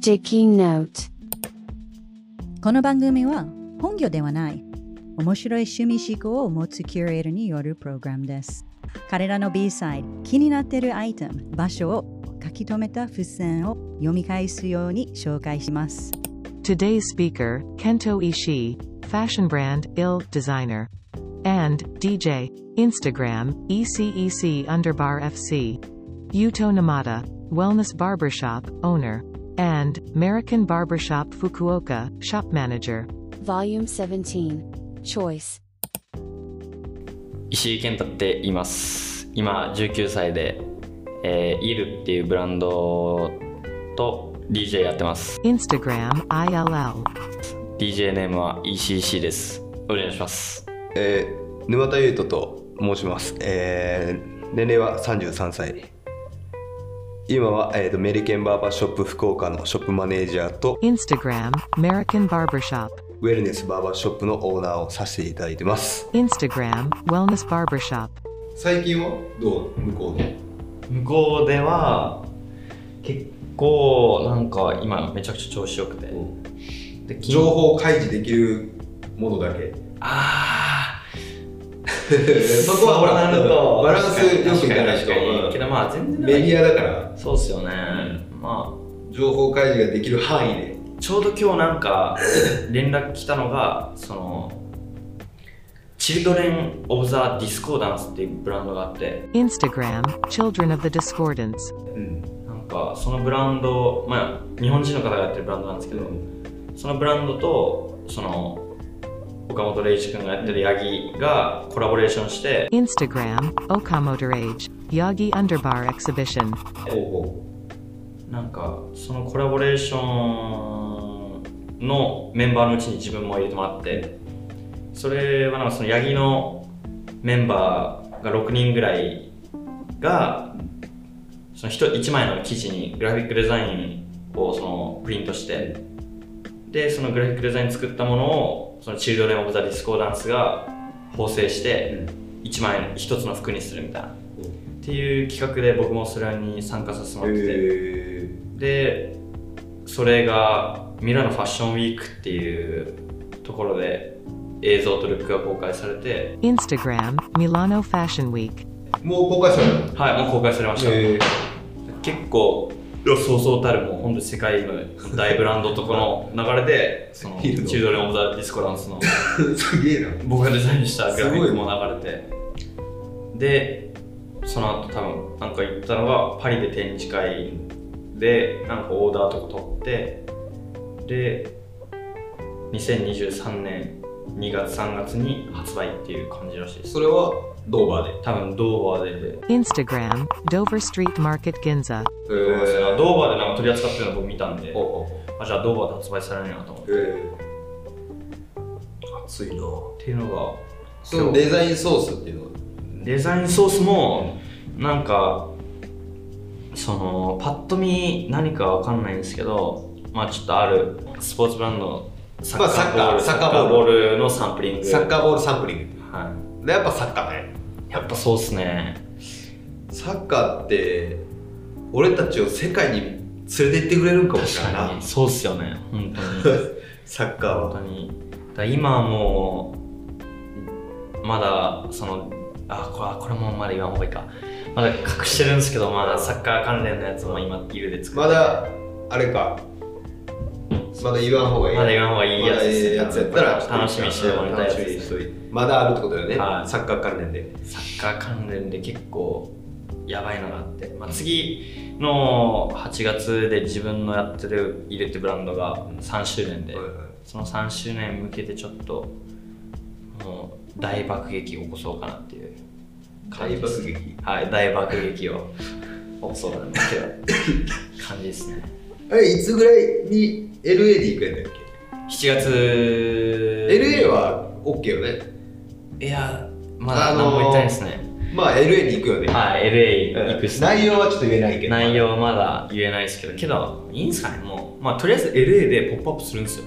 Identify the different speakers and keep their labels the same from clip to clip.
Speaker 1: Sticky Note
Speaker 2: この番組は本業ではない面白い趣味思考を持つキュレーターによるプログラムです。彼らの B サイド、気になっているアイテム、場所を書き留めた付箋を読み返すように紹介します。
Speaker 3: Today's speaker, Kento Ishii, fashion brand ill designer. And DJ, Instagram, E ECEC underbar FC. Yuto Namata, wellness barbershop owner. And American Barbershop Fukuoka, shop manager.
Speaker 1: Volume 17 Choice
Speaker 4: 石井健太って言います今19歳で、えーイルっていうブランドと DJ やってます
Speaker 3: Instagram, ILL.
Speaker 4: DJ ネームは ECC ですお願いします
Speaker 5: えー沼田優斗と申します、えー年齢は33歳今は、えーとメリケンバーバーショップ福岡のショップマネージャーと
Speaker 3: Instagram, American Barbershop.
Speaker 5: ウェルネスバーバーショップのオーナーをさせていただいてます。
Speaker 3: Instagram, Wellness Barbershop.
Speaker 5: 最近はどう？向こうで。
Speaker 4: 向こうでは結構なんか今めちゃくちゃ調子よくて、で昨日
Speaker 5: 情報開示できるものだけ。
Speaker 4: あ
Speaker 5: そこはほら
Speaker 4: なると
Speaker 5: バランスよくいかないと
Speaker 4: けどまあ全然
Speaker 5: メディアだから。
Speaker 4: そうっすよね、ま
Speaker 5: 情報開示ができる範囲で。
Speaker 4: あちょうど今日なんか 連絡来たのがそのチルドレン・オブ・ザ・ディスコーダンスっていうブランドがあって。
Speaker 3: Instagram, Children of the Discordance.
Speaker 5: うん。
Speaker 4: なんかそのブランドまあ日本人の方がやってるブランドなんですけど、そのブランドとその岡本玲一君がやってるヤギがコラボレーションして
Speaker 3: Instagram, Yagi Underbar Exhibition.
Speaker 5: ほ
Speaker 4: なんかそのコラボレーションのメンバーのうちに自分も入れてもらってそれはなんかそのヤギのメンバーが6人ぐらいがその 1, 1枚の記事にグラフィックデザインをそのプリントしてでそのグラフィックデザイン作ったものをそのチルドレン・オブ・ザ・ディスコーダンスが縫製して1枚1つの服にするみたいな。っていう企画で僕もそれに参加させてもらってて、
Speaker 5: え
Speaker 4: でそれがミラノファッションウィークっていうところで映像とルックが公開されて。
Speaker 3: Instagram, Milano Fashion Week.
Speaker 5: ーもう公開されたの？
Speaker 4: はいもう公開されました、
Speaker 5: え
Speaker 4: 結構そうそうたるもう本当に世界の大ブランドとこの流れで そのチルド。レン・オブ・ザ・ディスコダンスの
Speaker 5: ー、すげえな。
Speaker 4: 僕がデザインしたグラフィック
Speaker 5: すご
Speaker 4: も流れて。でその後多分なんか行ったのがパリで展示会でなんかオーダーとか取ってで2023年2月3月に発売っていう感じらしいです。
Speaker 5: それはドーバーで。
Speaker 4: 多分ドーバーで。
Speaker 3: Instagram, Dover Street Market Ginza.
Speaker 5: え
Speaker 4: ドーバーでなんか取り扱ってるの僕見たんで。
Speaker 5: ほう
Speaker 4: あじゃあドーバーで発売されるんやなと思って。っ
Speaker 5: えー、熱いな。
Speaker 4: ていうのが
Speaker 5: そのデザインソースっていうのは？
Speaker 4: デザインソースもなんかそのパッと見何かわかんないんですけどまあちょっとあるスポーツブランドのサッカーボール、
Speaker 5: まあサ
Speaker 4: サッカ
Speaker 5: ー
Speaker 4: ーボールのサンプリング。
Speaker 5: サッカーボールサンプリング。
Speaker 4: は
Speaker 5: でやっぱサッカーね。
Speaker 4: い、やっぱそうっすね。
Speaker 5: サッカーって俺たちを世界に連れて行ってくれるんかもしれな。いな
Speaker 4: そうっすよね。本当に。
Speaker 5: サッカーは。
Speaker 4: 本当に。だ今はもうまだそのあこれこれもまだ言わん方がいいか。まだ隠してるんですけどまだサッカー関連のやつも今いるで作って。
Speaker 5: まだあれかまだ言わん方がいい。
Speaker 4: まだ言わん方がいいやつですね
Speaker 5: まだやつやったら。
Speaker 4: 楽しみにしてもらいたいやつ
Speaker 5: 楽しみにしておいてまだあるってことだよね、
Speaker 4: はい。
Speaker 5: サッカー関連で。
Speaker 4: サッカー関連で結構やばいのがあって、まあ、次の8月で自分のやってる入れてブランドが3周年で、その3周年に向けてちょっともう大爆撃を起こそうかなっていう。
Speaker 5: 大爆撃。
Speaker 4: はい大爆撃を起こそうかなっていう感じですね
Speaker 5: あれいつぐらいに LA で行くやんだっ
Speaker 4: 7月。
Speaker 5: け LA は OK よね。
Speaker 4: いやまだ
Speaker 5: あのー
Speaker 4: 何も言ってないですね、
Speaker 5: まあ LA に行くよね、
Speaker 4: はい LA 行くっすね。
Speaker 5: 内容はちょっと言えないけど。
Speaker 4: 内容はまだ言えないですけど。けどいいんすかね？もうまあとりあえず LA でポップアップするんですよ。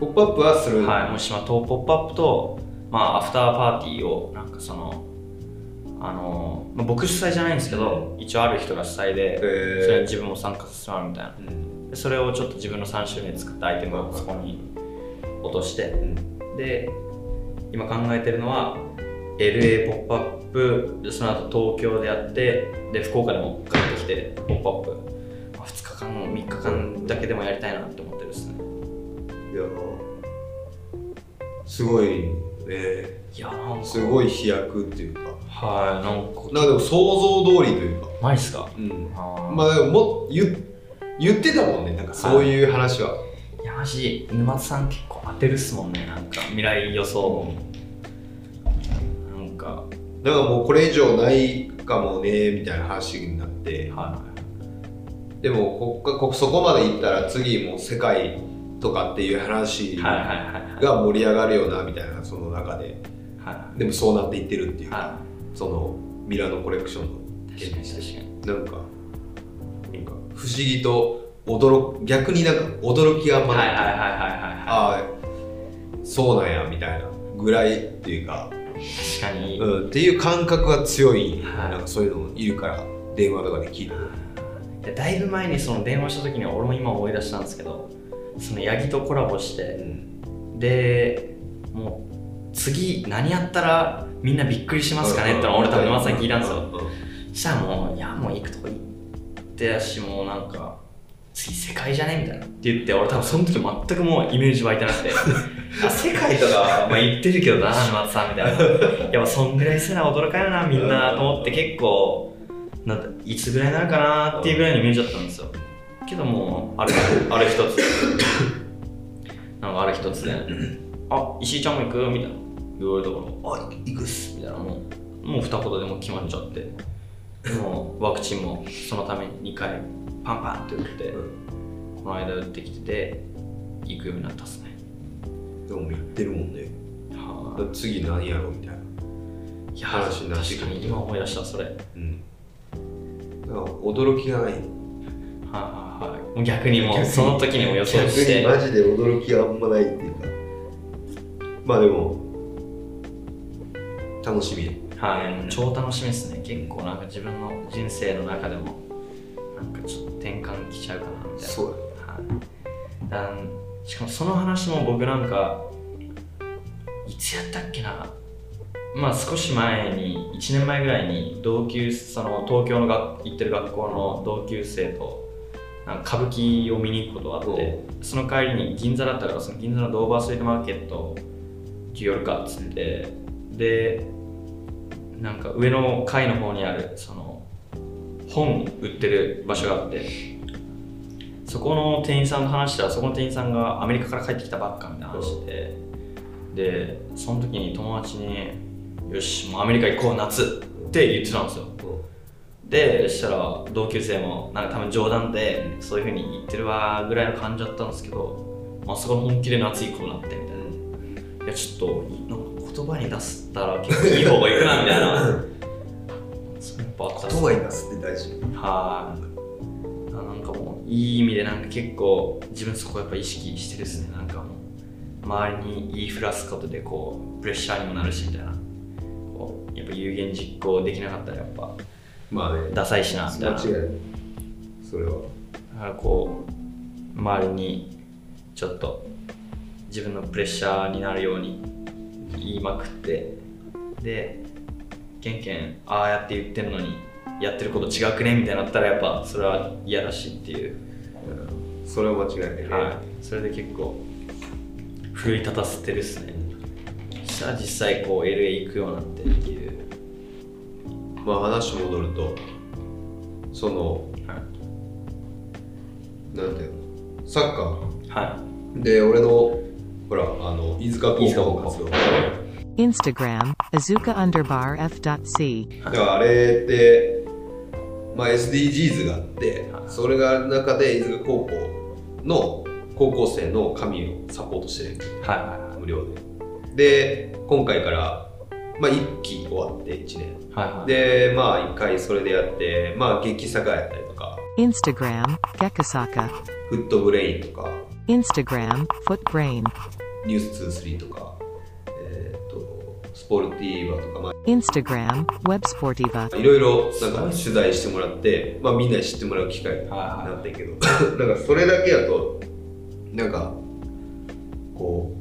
Speaker 5: ポップアップはする。
Speaker 4: はいもしまとポップアップとまあアフターパーティーをなんかそのあの、まあ、僕主催じゃないんですけど一応ある人が主催でそれに
Speaker 5: え
Speaker 4: 自分も参加させてもらうみたいな。
Speaker 5: ーうん
Speaker 4: でそれをちょっと自分の3周年で作ったアイテムをそこに落として、で今考えてるのは LA ポップアップでその後東京でやってで福岡でも帰ってきてポップアップ、まあ、2日間3日間だけでもやりたいなって思ってるですね。
Speaker 5: いやすごいね
Speaker 4: いや
Speaker 5: すごい飛躍っていうか。
Speaker 4: はいなんか。
Speaker 5: なんかでも想像通りというか。
Speaker 4: マジっすか？
Speaker 5: うん。まあでもも言言ってたもんねなんかそういう話は、
Speaker 4: いやマジ沼津さん結構当てるっすもんねなんか未来予想も。なんか。
Speaker 5: なんかもうこれ以上ないかもねみたいな話になって。
Speaker 4: は
Speaker 5: でもこっかこそこまで行ったら次もう世界とかっていう話
Speaker 4: いはいはいはいはい。
Speaker 5: が盛り上がるよなみたいなその中で。
Speaker 4: は
Speaker 5: でもそうなっていってるっていう。か、
Speaker 4: い。は
Speaker 5: そのミラノコレクションの
Speaker 4: かに確かに。
Speaker 5: なんか不思議と驚逆になんか驚きがまないい
Speaker 4: ははいはいはいはい。は
Speaker 5: ああそうなんやみたいなぐらいっていうか、
Speaker 4: い確かに、
Speaker 5: うん、っていう感覚が強い、
Speaker 4: はい。
Speaker 5: なんかそういうのいるから電話とかで聞い
Speaker 4: だいぶ前にその電話した時には俺も今思い出したんですけどそのヤギとコラボしてでもう次何やったらみんなびっくりしますかねってのを俺多分沼津さんに聞いたんですよ。そしたらもういやもう行くとこ行ってやしもうなんか次世界じゃね？みたいな。って言って俺多分その時全くもうイメージ湧いてなくて。あ世界とかまあ言ってるけどな沼津さんみたいな。やっぱそんぐらいせな驚かよなみんなと思って結構なんだいつぐらいになるかなっていうぐらいのイメージだったんですよ。けどもうあるある一つ。なんかある一つで「あ石井ちゃんも行く?」みたいな。言われたから「あ行くっす」みたいな。もうもう二言でもう決まっちゃってでもワクチンもそのために2回パンパンって打って、この間打ってきてて行くようになったっすね。
Speaker 5: でも言ってるもんね。
Speaker 4: は
Speaker 5: 次何やろうみたいな。
Speaker 4: あいや
Speaker 5: 話になって
Speaker 4: 確かに今思い出したそれ。はい
Speaker 5: うん。だから驚きがない。
Speaker 4: はいはいもう逆にもうその時にも予想して。
Speaker 5: 逆にマジで驚きがあんまないっていうか。まあでも楽しみ。
Speaker 4: はい、超楽しみですね。結構なんか自分の人生の中でも、なんかちょっと転換きちゃうかなみたいな。
Speaker 5: そう
Speaker 4: はいだんしかもその話も僕なんか、いつやったっけな？まあ少し前に、1年前ぐらいに同級その東京のが行ってる学校の同級生と、なんか歌舞伎を見に行くことがあって、その帰りに銀座だったから、その銀座のドーバーストリートマーケット寄るかっつって、で、なんか上の階の方にあるその本売ってる場所があってそこの店員さんと話したらそこの店員さんがアメリカから帰ってきたばっかみたいな話ででその時に友達に「よしもうアメリカ行こう夏」って言ってたんですよ。でそしたら同級生もなんか多分冗談でそういう風に言ってるわぐらいの感じだったんですけどまさか本気で夏行こうなってみたいな。いやちょっと言葉に出したら結構いい方がいくなみたいな。
Speaker 5: 言葉に出すって大事。
Speaker 4: はい。あなんかもういい意味でなんか結構自分そこやっぱ意識してるですね。なんかもう周りに言いふらすことでこうプレッシャーにもなるしみたいな。こうやっぱ有言実行できなかったらやっぱ
Speaker 5: まあね。
Speaker 4: ダサいしなみたいな。
Speaker 5: 間違い。それは。
Speaker 4: だからこう周りにちょっと自分のプレッシャーになるように言いまくってでケンケンああやって言ってんのにやってること違くね？みたいになったらやっぱそれは嫌だしっていう、
Speaker 5: それは間違いないね、
Speaker 4: はい、それで結構奮い立たせてるっすね。そしたら実際こう LA 行くようになってっていう、
Speaker 5: まあ話戻るとその
Speaker 4: は
Speaker 5: なんていうの？サッカ
Speaker 4: いは
Speaker 5: ーで俺のほらあの
Speaker 4: 飯塚高校
Speaker 5: 校。の活動。
Speaker 3: Instagram, azuka underbar f.c.
Speaker 5: だからあれって、まあ、SDGs があって
Speaker 4: はい。
Speaker 5: それがある中で飯塚高校の高校生の神をサポートしてる
Speaker 4: いはいはい。
Speaker 5: 無料で。で今回から、まあ、1期終わって1年。
Speaker 4: はいはい。
Speaker 5: でまあ1回それでやってまあ劇作家やったりとか。
Speaker 3: Instagram, gekasaka.
Speaker 5: フットブレインとか
Speaker 3: Instagram, footbrain.
Speaker 5: ニュース23とかえっ、とスポルティーバとか、まあ
Speaker 3: Instagram, Web Sportiva.
Speaker 5: いろいろなんか取材してもらって、まあ、みんなに知ってもらう機会に
Speaker 4: は
Speaker 5: なってんけど なんかそれだけやとなんかこ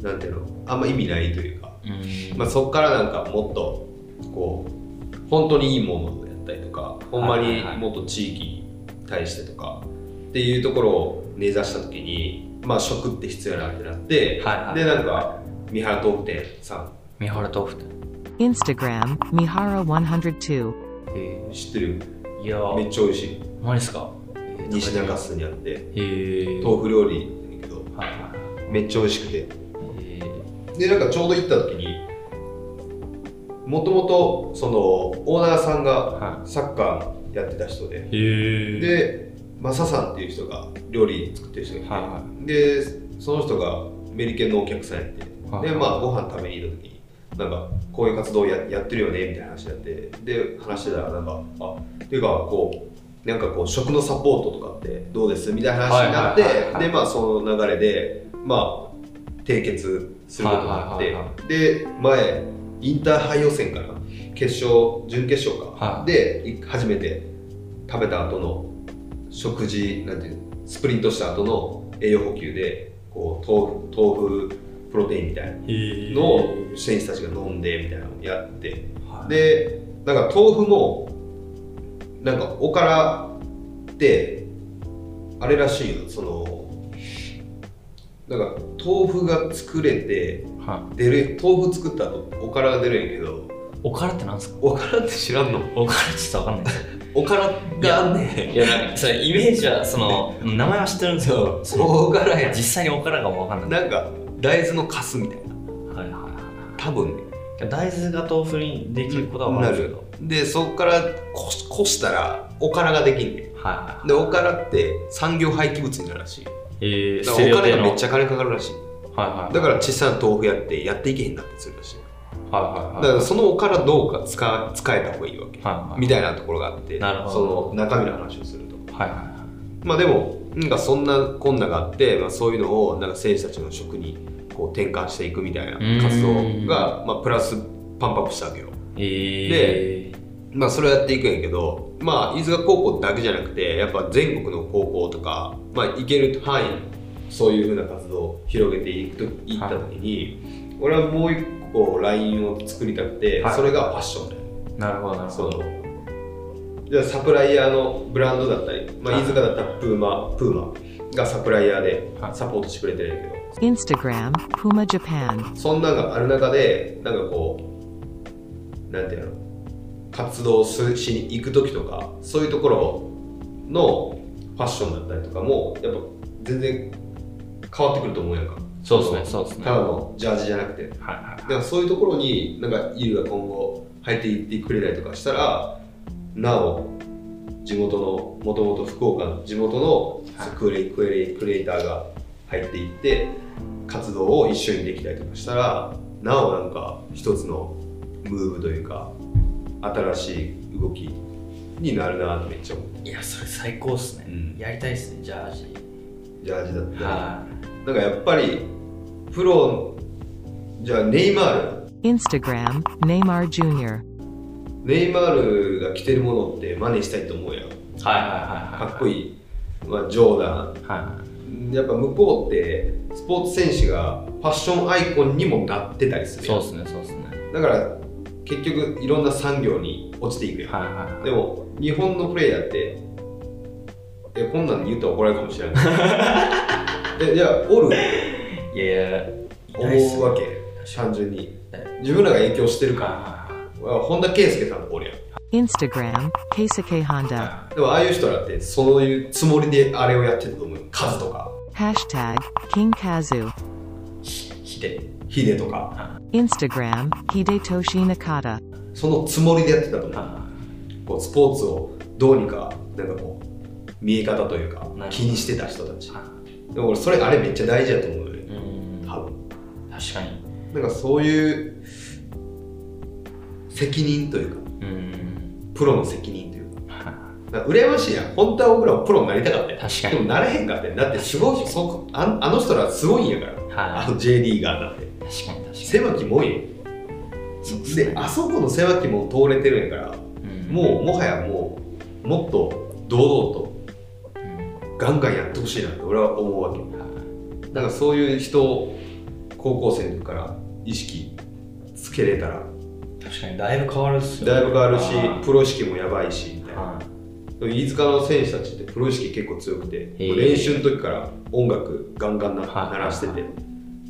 Speaker 5: うなんていうのあんま意味ないというか、
Speaker 4: いうん
Speaker 5: まあ、そこからなんかもっとこう本当にいいものをやったりとかほんまにもっと地域に対してとかっていうところを根ざした時にまあ食って必要やなってなって、
Speaker 4: はいはい。
Speaker 5: でなんか三原豆腐店さん。
Speaker 4: 三原豆腐店。
Speaker 3: Instagram, Mihara102.
Speaker 5: え。ー知ってる？
Speaker 4: いや。
Speaker 5: めっちゃ美味しい。
Speaker 4: マジっすか？
Speaker 5: 西中洲にあって
Speaker 4: へえ。
Speaker 5: 豆腐料理だけど
Speaker 4: はいはい
Speaker 5: めっちゃ美味しくて。
Speaker 4: へ
Speaker 5: でなんかちょうど行った時にもともとそのオーナーさんが
Speaker 4: は
Speaker 5: サッカーやってた人で、
Speaker 4: いへえ。
Speaker 5: でマサさんっていう人が料理作ってる人がいて、
Speaker 4: はいは
Speaker 5: でその人がメリケンのお客さんやって、
Speaker 4: はい
Speaker 5: でまあご飯食べに行った時になんかこういう活動ややってるよねみたいな話になってで話してたらなんかあっていうかこうなんかこう食のサポートとかってどうです？みたいな話になって、
Speaker 4: はいはいはいはい。
Speaker 5: でまあその流れでまあ締結することになって、
Speaker 4: はいはいはいは
Speaker 5: で前インターハイ予選から決勝準決勝か、
Speaker 4: はい。
Speaker 5: でい初めて食べた後の食事なんていうのスプリントした後の栄養補給でこう豆腐豆腐プロテインみたいな
Speaker 4: へ
Speaker 5: のを選手たちが飲んでみたいなのをやって。
Speaker 4: はい。
Speaker 5: でなんか豆腐もなんかおからってあれらしいよそのなんか豆腐が作れて
Speaker 4: はい。
Speaker 5: 出る豆腐作った後おからが出るんやけど
Speaker 4: おからってなんすか？
Speaker 5: おからって知らんの？
Speaker 4: おからちょっとわかんない。です
Speaker 5: おからがあんねん。
Speaker 4: いやなんかそれイメージはその名前は知ってるんですけど
Speaker 5: そう。おからや。
Speaker 4: 実際におからがわかんない。
Speaker 5: なんか大豆のカスみたいな。
Speaker 4: はいはいは
Speaker 5: 多分。ね
Speaker 4: い大豆が豆腐にできることはわか
Speaker 5: なる
Speaker 4: けど。
Speaker 5: でそこからこしこしたらおからができんねん。
Speaker 4: はいは
Speaker 5: でおからって産業廃棄物になるらしい。
Speaker 4: いえー
Speaker 5: だからお金がめっち
Speaker 4: ゃ
Speaker 5: ゃ金かかるらしい。
Speaker 4: はいはい
Speaker 5: だから小さな豆腐やってやっていけへんなってするらしい
Speaker 4: はいはいはい。
Speaker 5: だからそのおからどうか使使えた方がいいわけ。
Speaker 4: はいはい。
Speaker 5: みたいなところがあって
Speaker 4: なるほど。
Speaker 5: その中身の話をすると。
Speaker 4: はい。はいはい
Speaker 5: まあでもなんかそんなこんながあって、まあ、そういうのをなんか選手たちの食にこう転換していくみたいな活動が、まあ、プラスパンプアップしたわけよ。
Speaker 4: えー、
Speaker 5: まあそれをやっていくんやけどまあ飯塚高校だけじゃなくてやっぱ全国の高校とかまあ行ける範囲そういうふうな活動を広げていくといった時に、俺はもう一個ラインを作りたくて、
Speaker 4: はい。
Speaker 5: それがファッションだよ。
Speaker 4: なるほどなるほど。
Speaker 5: じゃあサプライヤーのブランドだったり、まあ、
Speaker 4: はい。
Speaker 5: 飯塚だったらプーマプーマがサプライヤーで
Speaker 4: はい。
Speaker 5: サポートしてくれてるんやけど、
Speaker 3: Instagram, Puma Japan.
Speaker 5: そんなんがある中でなんかこうなんていうの？活動すしに行く時とかそういうところのファッションだったりとかもやっぱ全然変わってくると思うやんか
Speaker 4: そうですね。そうですね。
Speaker 5: ただのジャージじゃなくて。
Speaker 4: はいはい
Speaker 5: だからそういうところになんかイルが今後入っていってくれたりとかしたらなお地元のもともと福岡の地元の
Speaker 4: はい。
Speaker 5: クレイクレイクレイターが入っていって活動を一緒にできたりとかしたらなおなんか一つのムーブというか新しい動きになるなってめっちゃ思う。
Speaker 4: いやそれ最高っすね、
Speaker 5: うん。
Speaker 4: やりたいっすねジャージ。
Speaker 5: ジャージだったり、
Speaker 4: は
Speaker 5: なんかやっぱりプロじゃあネイマール。
Speaker 3: Instagram, Neymar Jr.
Speaker 5: ネイマールが着てるものって真似したいと思うやん。
Speaker 4: いはいはいはい
Speaker 5: かっこいい、まあ、ジョーダン。
Speaker 4: いはい。
Speaker 5: やっぱ向こうってスポーツ選手がファッションアイコンにもなってたりするや
Speaker 4: そうんっすねそうっすね。
Speaker 5: だから結局いろんな産業に落ちていくやん、
Speaker 4: はいはいはい。
Speaker 5: でも日本のプレイヤーってえこんなん言ったら怒られるかもしれない えじゃあおる？
Speaker 4: いやいや
Speaker 5: 思うわけ？単
Speaker 4: に。
Speaker 5: 純に。自分らが影響してるか
Speaker 4: は
Speaker 5: ら本田圭佑さんとかおるやん。
Speaker 3: Instagram, Keisuke
Speaker 4: い
Speaker 3: Honda.
Speaker 4: は
Speaker 5: でもああいう人らってそういうつもりであれをやってたと思う。よ数とか
Speaker 3: Hashtag, King Kazu.
Speaker 4: いひで。
Speaker 5: ヒデとか。
Speaker 3: Instagram, Hidetoshi Nakata.
Speaker 5: そのつもりでやってたと思う。
Speaker 4: は
Speaker 5: こうスポーツをどうにかなんかこう見え方というか気にしてた人たちでも俺それあれめっちゃ大事だと思うよね。
Speaker 4: いうん。
Speaker 5: 多分。
Speaker 4: 確かに。
Speaker 5: なんかそういう責任というか。
Speaker 4: うん。
Speaker 5: プロの責任というか。羨ましいやん。本当は僕らもプロになりたかったよ
Speaker 4: 確かに。
Speaker 5: でもなれへんかってだってすごいそこああの人らすごいんやから、
Speaker 4: はい
Speaker 5: あの J リーガーなんて。
Speaker 4: い確かに確か
Speaker 5: 狭きもん。よであそこの狭きもん通れてるんやから
Speaker 4: うん。
Speaker 5: もうもはやもうもっと堂々と
Speaker 4: うん
Speaker 5: ガンガンやってほしいなって俺は思うわけ。
Speaker 4: はい
Speaker 5: だからそういう人を高校生の時から意識つけれたら
Speaker 4: 確かにだいぶ変わるっすよ
Speaker 5: だいぶ変わるし
Speaker 4: はい
Speaker 5: プロ意識もやばいしみたいな。
Speaker 4: はい。
Speaker 5: 飯塚の選手たちってプロ意識結構強くて、練習の時から音楽ガンガン鳴らしてて、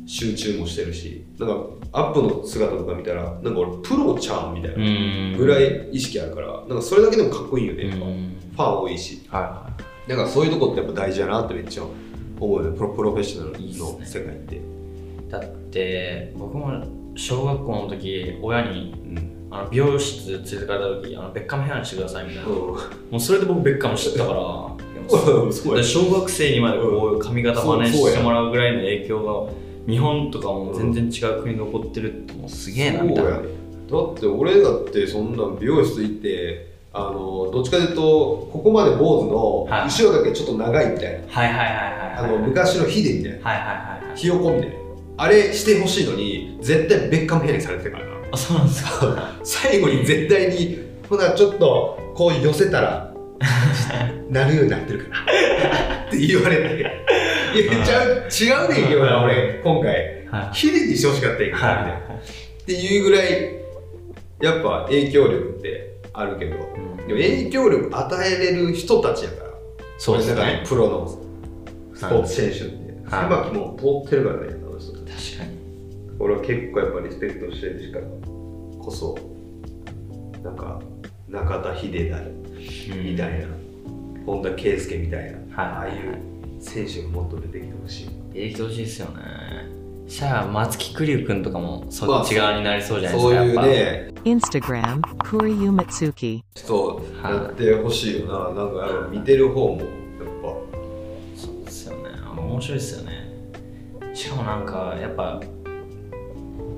Speaker 5: 集中もしてるしなんかアップの姿とか見たらなんか俺プロちゃんみたいな
Speaker 4: うん。
Speaker 5: ぐらい意識あるからなんかそれだけでもかっこいいよね、ファン多いし。
Speaker 4: はいは
Speaker 5: だからそういうとこってやっぱ大事だなってめっちゃ思うよね。プロプロフェッショナルの
Speaker 4: ね
Speaker 5: 世界って、
Speaker 4: いだって僕も小学校の時親に
Speaker 5: うん。
Speaker 4: あの美容室連れてかれた時あのベッカムヘアにしてくださいみたいな、も
Speaker 5: う
Speaker 4: うそれで僕ベッカム知ったから。小学生にまでこう髪型真似してもらうぐらいの影響が日本とかも全然違う国に残ってるってもうすげえなみたいな。
Speaker 5: だって俺だってそんな美容室行ってあのどっちかというとここまで坊主の
Speaker 4: はい。
Speaker 5: 後ろだけちょっと長いみたいな、昔のヒデみたいな。
Speaker 4: はいはいはいはい。
Speaker 5: ひよこみたいな。あれしてほしいのに絶対ベッカムヘアにされてるからな。
Speaker 4: あそうなんですか。
Speaker 5: 最後に絶対にほなちょっとこう寄せたら なるようになってるかなって言われて。いやちゃう違うねんけどな俺今回。
Speaker 4: はい。
Speaker 5: ヒデにしてほしかったんやけどみたいな。っていうぐらいやっぱ影響力ってあるけど。
Speaker 4: うん。
Speaker 5: でも影響力与えれる人たちやから。
Speaker 4: そうですね。
Speaker 5: でプロのスポーツ選手って。
Speaker 4: はい。
Speaker 5: 狭きも通ってるからねあの人
Speaker 4: 確かに。
Speaker 5: 俺は結構やっぱリスペクトしてるしからこそなんか中田秀成みたいな、本田圭佑みたいな、
Speaker 4: はい
Speaker 5: ああいう選手がもっと出てきてほしい。
Speaker 4: 出てきてほしいですよね。じゃあ松木玖生君とかもそ
Speaker 5: まあ
Speaker 4: っち側になりそうじゃないです
Speaker 5: そういう
Speaker 4: かやっぱ
Speaker 5: ね
Speaker 3: Instagram, Kuriyu Mitsuki.
Speaker 5: 人やってほしいよな、なんかやっぱ見てる方もやっ
Speaker 4: そうですよね。あ面白いですよね。しかもなんかやっぱ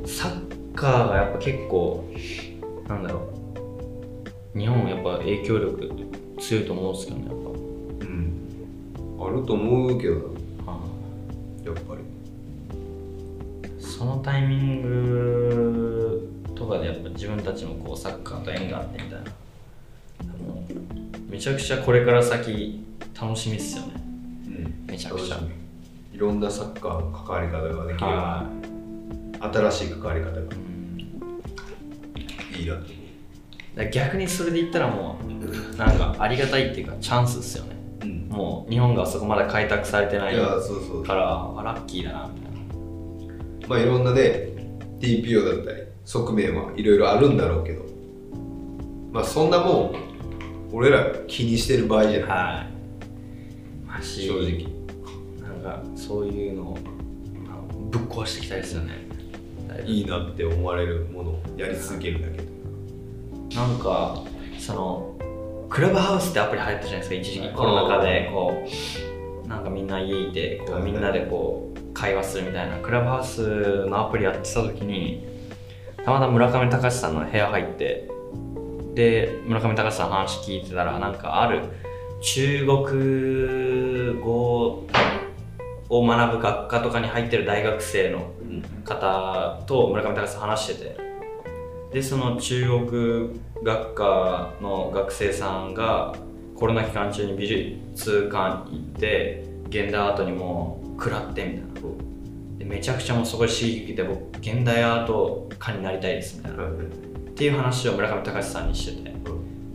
Speaker 4: サッカーがやっぱ結構なんだろう。日本やっぱ影響力強いと思うんですけどねやっ
Speaker 5: ぱ、うん、あると思うけどな。やっぱり。
Speaker 4: いそのタイミングとかでやっぱ自分たちもこうサッカーと縁があってみたいな。めちゃくちゃこれから先楽しみっすよね。
Speaker 5: うん。
Speaker 4: めちゃくちゃ。
Speaker 5: いろんなサッカーの関わり方ができる。新しい関わり方が。
Speaker 4: い、うん。
Speaker 5: いいな。って
Speaker 4: だから逆にそれで言ったらもうなんかありがたいっていうかチャンスですよね。
Speaker 5: 思う、
Speaker 4: もう日本がそこまだ開拓されてないか
Speaker 5: そうそう
Speaker 4: ラッキーだなみたいな。
Speaker 5: まあいろんなね TPO だったり側面はいろいろあるんだろうけど。まあそんなもん俺ら気にしてる場合じゃない。
Speaker 4: はい。
Speaker 5: 正直。
Speaker 4: なんかそういうのをぶっ壊していきたいですよね。だいぶ。
Speaker 5: いいなって思われるものをやり続けるだけで
Speaker 4: なんかそのクラブハウスってアプリ流行ったじゃないですか一時期。コロナ禍でこうなんかみんな家いてこうみんなでこう会話するみたいな。クラブハウスのアプリやってた時にたまたま村上隆さんの部屋入ってで村上隆さんの話聞いてたらなんかある中国語を学ぶ学科とかに入ってる大学生の方と村上隆さん話しててでその中国学科の学生さんがコロナ期間中に美術館行って現代アートにも食らってみたいなでめちゃくちゃもうそこで刺激受けて僕現代アート家になりたいですみたいな。っていう話を村上隆さんにしてて。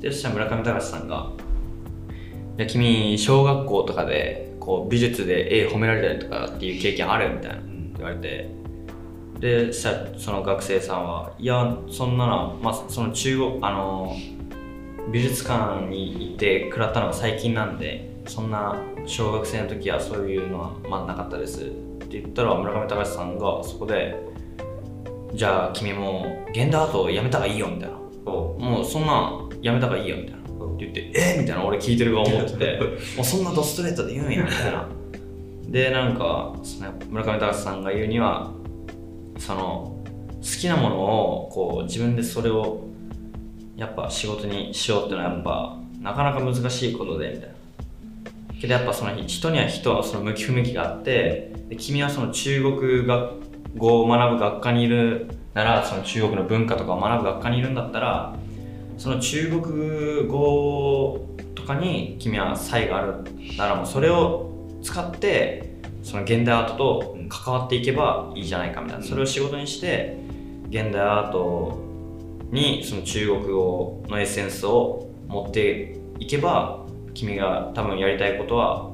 Speaker 4: でそしたら村上隆さんが「いや君小学校とかでこう美術で絵褒められたりとかっていう経験ある?」みたいな言われて。でその学生さんは「いやそんなの、まあ、その中国あの美術館に行って食らったのが最近なんでそんな小学生の時はそういうのはまだなかったです」って言ったら村上隆さんがそこで「じゃあ君も現代アートやめた方がいいよ」みたいな。
Speaker 5: お
Speaker 4: もうそんなんやめた方がいいよみたいな。って言ってえみたいな俺聞いてる側思ってて もうそんなドストレートで言うんやみたいな。でなんかその村上隆さんが言うにはその好きなものをこう自分でそれをやっぱ仕事にしようっていうのはやっぱなかなか難しいことでみたいなけどやっぱその人には人はその向き不向きがあってで君はその中国学語を学ぶ学科にいるならその中国の文化とかを学ぶ学科にいるんだったらその中国語とかに君は才があるならもうそれを使ってその現代アートと関わっていけばいいじゃないかみたいな、それを仕事にして現代アートにその中国語のエッセンスを持っていけば君が多分やりたいことは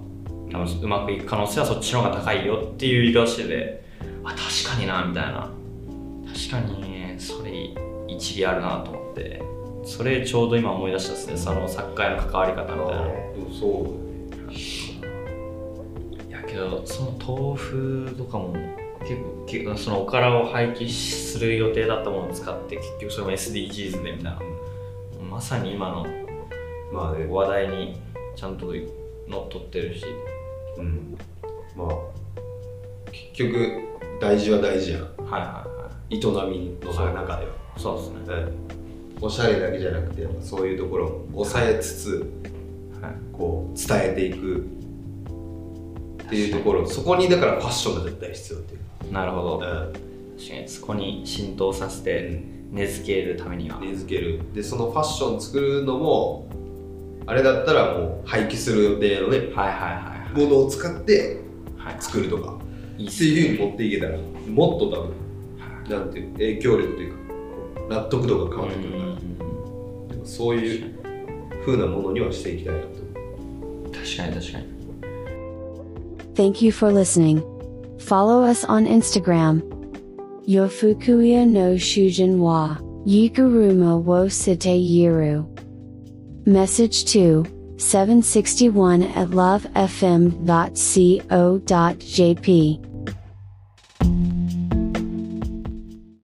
Speaker 4: 多分うまくいく可能性はそっちの方が高いよっていう言い方しててあ確かになみたいな。確かにそれ一理あるなと思って。それちょうど今思い出したですね。そのサッカーへの関わり方みたいな。
Speaker 5: そう
Speaker 4: いやけどその豆腐とかも結構そのおからを廃棄する予定だったものを使って結局それも SDGs でみたいな。まさに今の
Speaker 5: まあね。
Speaker 4: 話題にちゃんと乗っ取ってるし。
Speaker 5: うん。まあ結局大事は大事やん。
Speaker 4: はいはいは
Speaker 5: 営みの中では、
Speaker 4: いそうですね。
Speaker 5: うん、おしゃれだけじゃなくてそういうところを抑えつつ
Speaker 4: はい。
Speaker 5: こう伝えていく。っていうところ。そこにだからファッションが絶対必要っていう。
Speaker 4: なるほど。
Speaker 5: か、
Speaker 4: 確かに。そこに浸透させて根付けるためには、
Speaker 5: うん、根付ける。でそのファッション作るのもあれだったらもう廃棄する予定のね
Speaker 4: はいはいはいはい。
Speaker 5: ものを使って
Speaker 4: はい。
Speaker 5: 作るとか。
Speaker 4: いい
Speaker 5: いうふうに持っていけたらもっと多分なんていう影響力というか納得度が変わってくるから。でもそういう風なものにはしていきたいなと。
Speaker 4: 確かに確かに。
Speaker 1: Thank you for listening. Follow us on Instagram. Yofukuya no Shujin wa, Yikaruma wo Site Yiru. Message to 761 at lovefm.co.jp.